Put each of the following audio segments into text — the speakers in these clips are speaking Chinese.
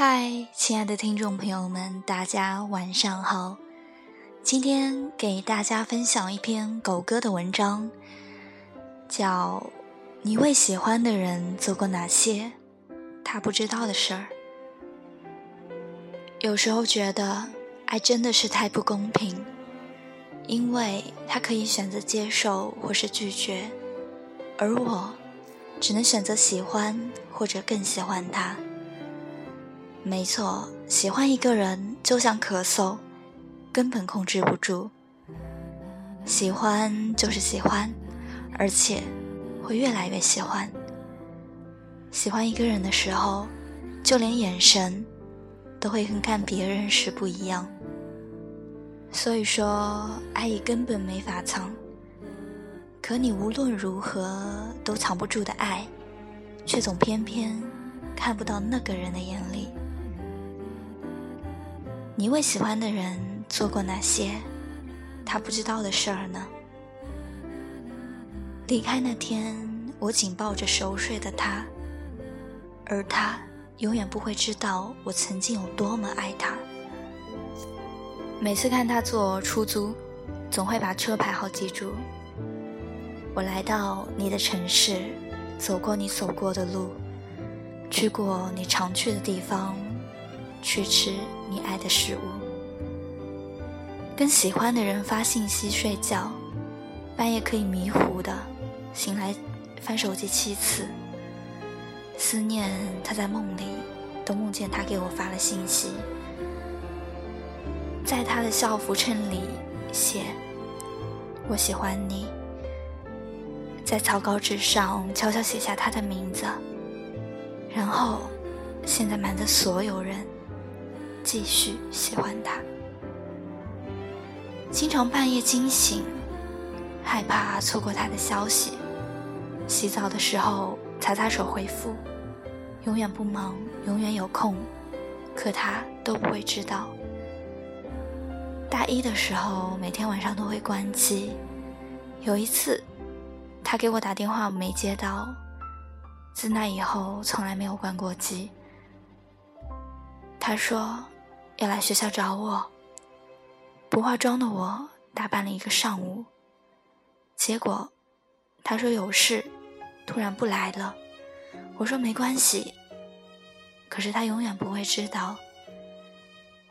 嗨，亲爱的听众朋友们，大家晚上好。今天给大家分享一篇狗哥的文章，叫《你为喜欢的人做过哪些他不知道的事儿》。有时候觉得爱真的是太不公平，因为他可以选择接受或是拒绝，而我只能选择喜欢或者更喜欢他。没错，喜欢一个人就像咳嗽，根本控制不住。喜欢就是喜欢，而且会越来越喜欢。喜欢一个人的时候，就连眼神都会跟看别人时不一样。所以说，爱意根本没法藏。可你无论如何都藏不住的爱，却总偏偏看不到那个人的眼里。你为喜欢的人做过哪些他不知道的事儿呢？离开那天，我紧抱着熟睡的他，而他永远不会知道我曾经有多么爱他。每次看他坐出租，总会把车牌号记住。我来到你的城市，走过你走过的路，去过你常去的地方。去吃你爱的食物，跟喜欢的人发信息睡觉，半夜可以迷糊的醒来翻手机七次，思念他在梦里都梦见他给我发了信息，在他的校服衬里写我喜欢你，在草稿纸上悄悄写下他的名字，然后现在瞒着所有人。继续喜欢他，经常半夜惊醒，害怕错过他的消息。洗澡的时候擦擦手回复，永远不忙，永远有空，可他都不会知道。大一的时候，每天晚上都会关机。有一次，他给我打电话没接到，自那以后从来没有关过机。他说。要来学校找我，不化妆的我打扮了一个上午，结果他说有事，突然不来了。我说没关系，可是他永远不会知道，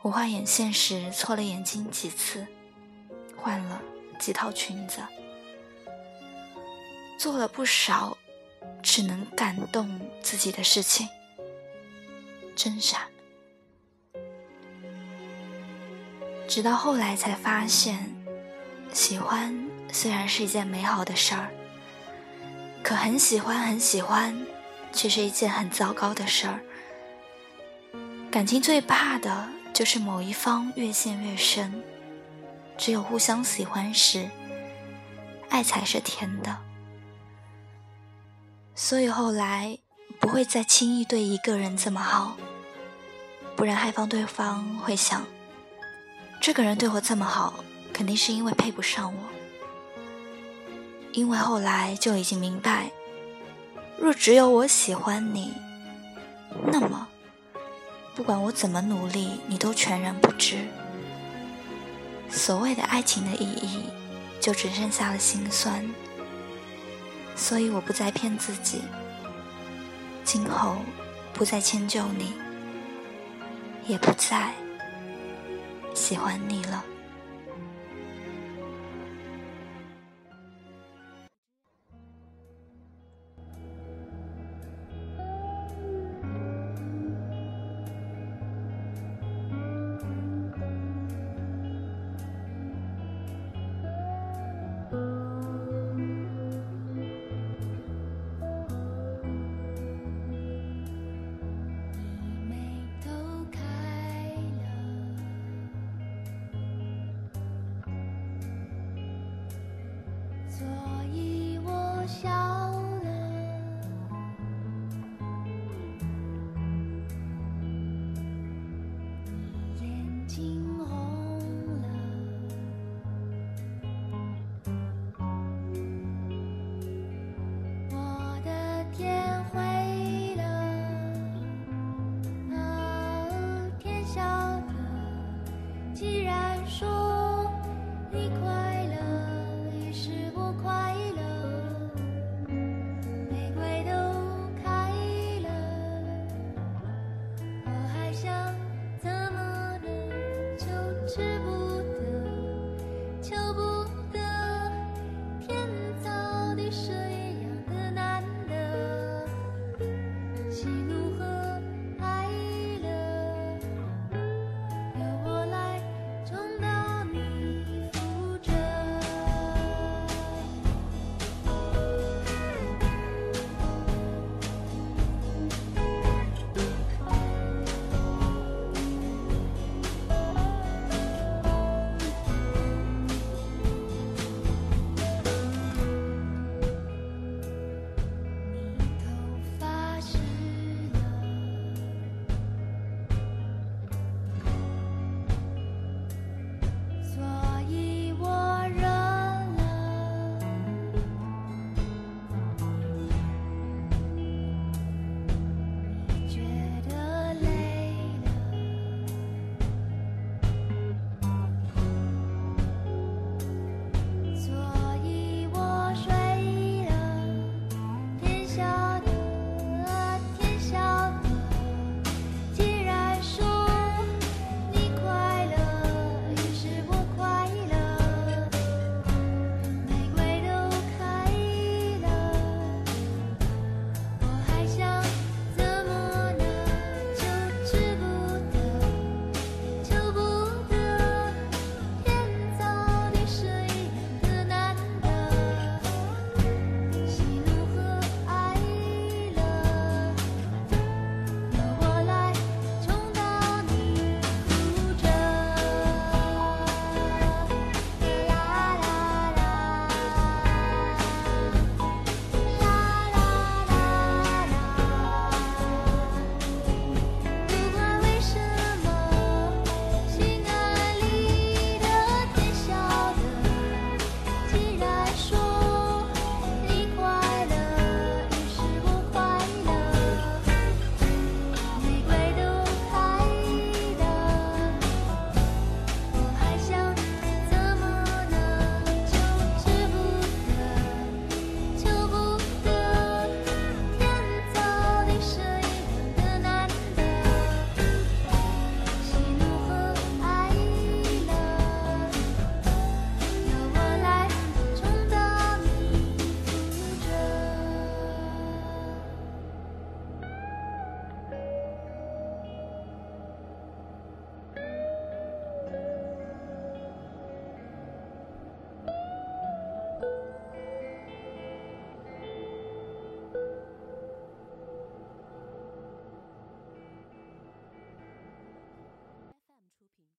我画眼线时错了眼睛几次，换了几套裙子，做了不少只能感动自己的事情，真傻。直到后来才发现，喜欢虽然是一件美好的事儿，可很喜欢很喜欢，却是一件很糟糕的事儿。感情最怕的就是某一方越陷越深，只有互相喜欢时，爱才是甜的。所以后来不会再轻易对一个人这么好，不然害怕对方会想。这个人对我这么好，肯定是因为配不上我。因为后来就已经明白，若只有我喜欢你，那么不管我怎么努力，你都全然不知。所谓的爱情的意义，就只剩下了心酸。所以我不再骗自己，今后不再迁就你，也不再。喜欢你了。做。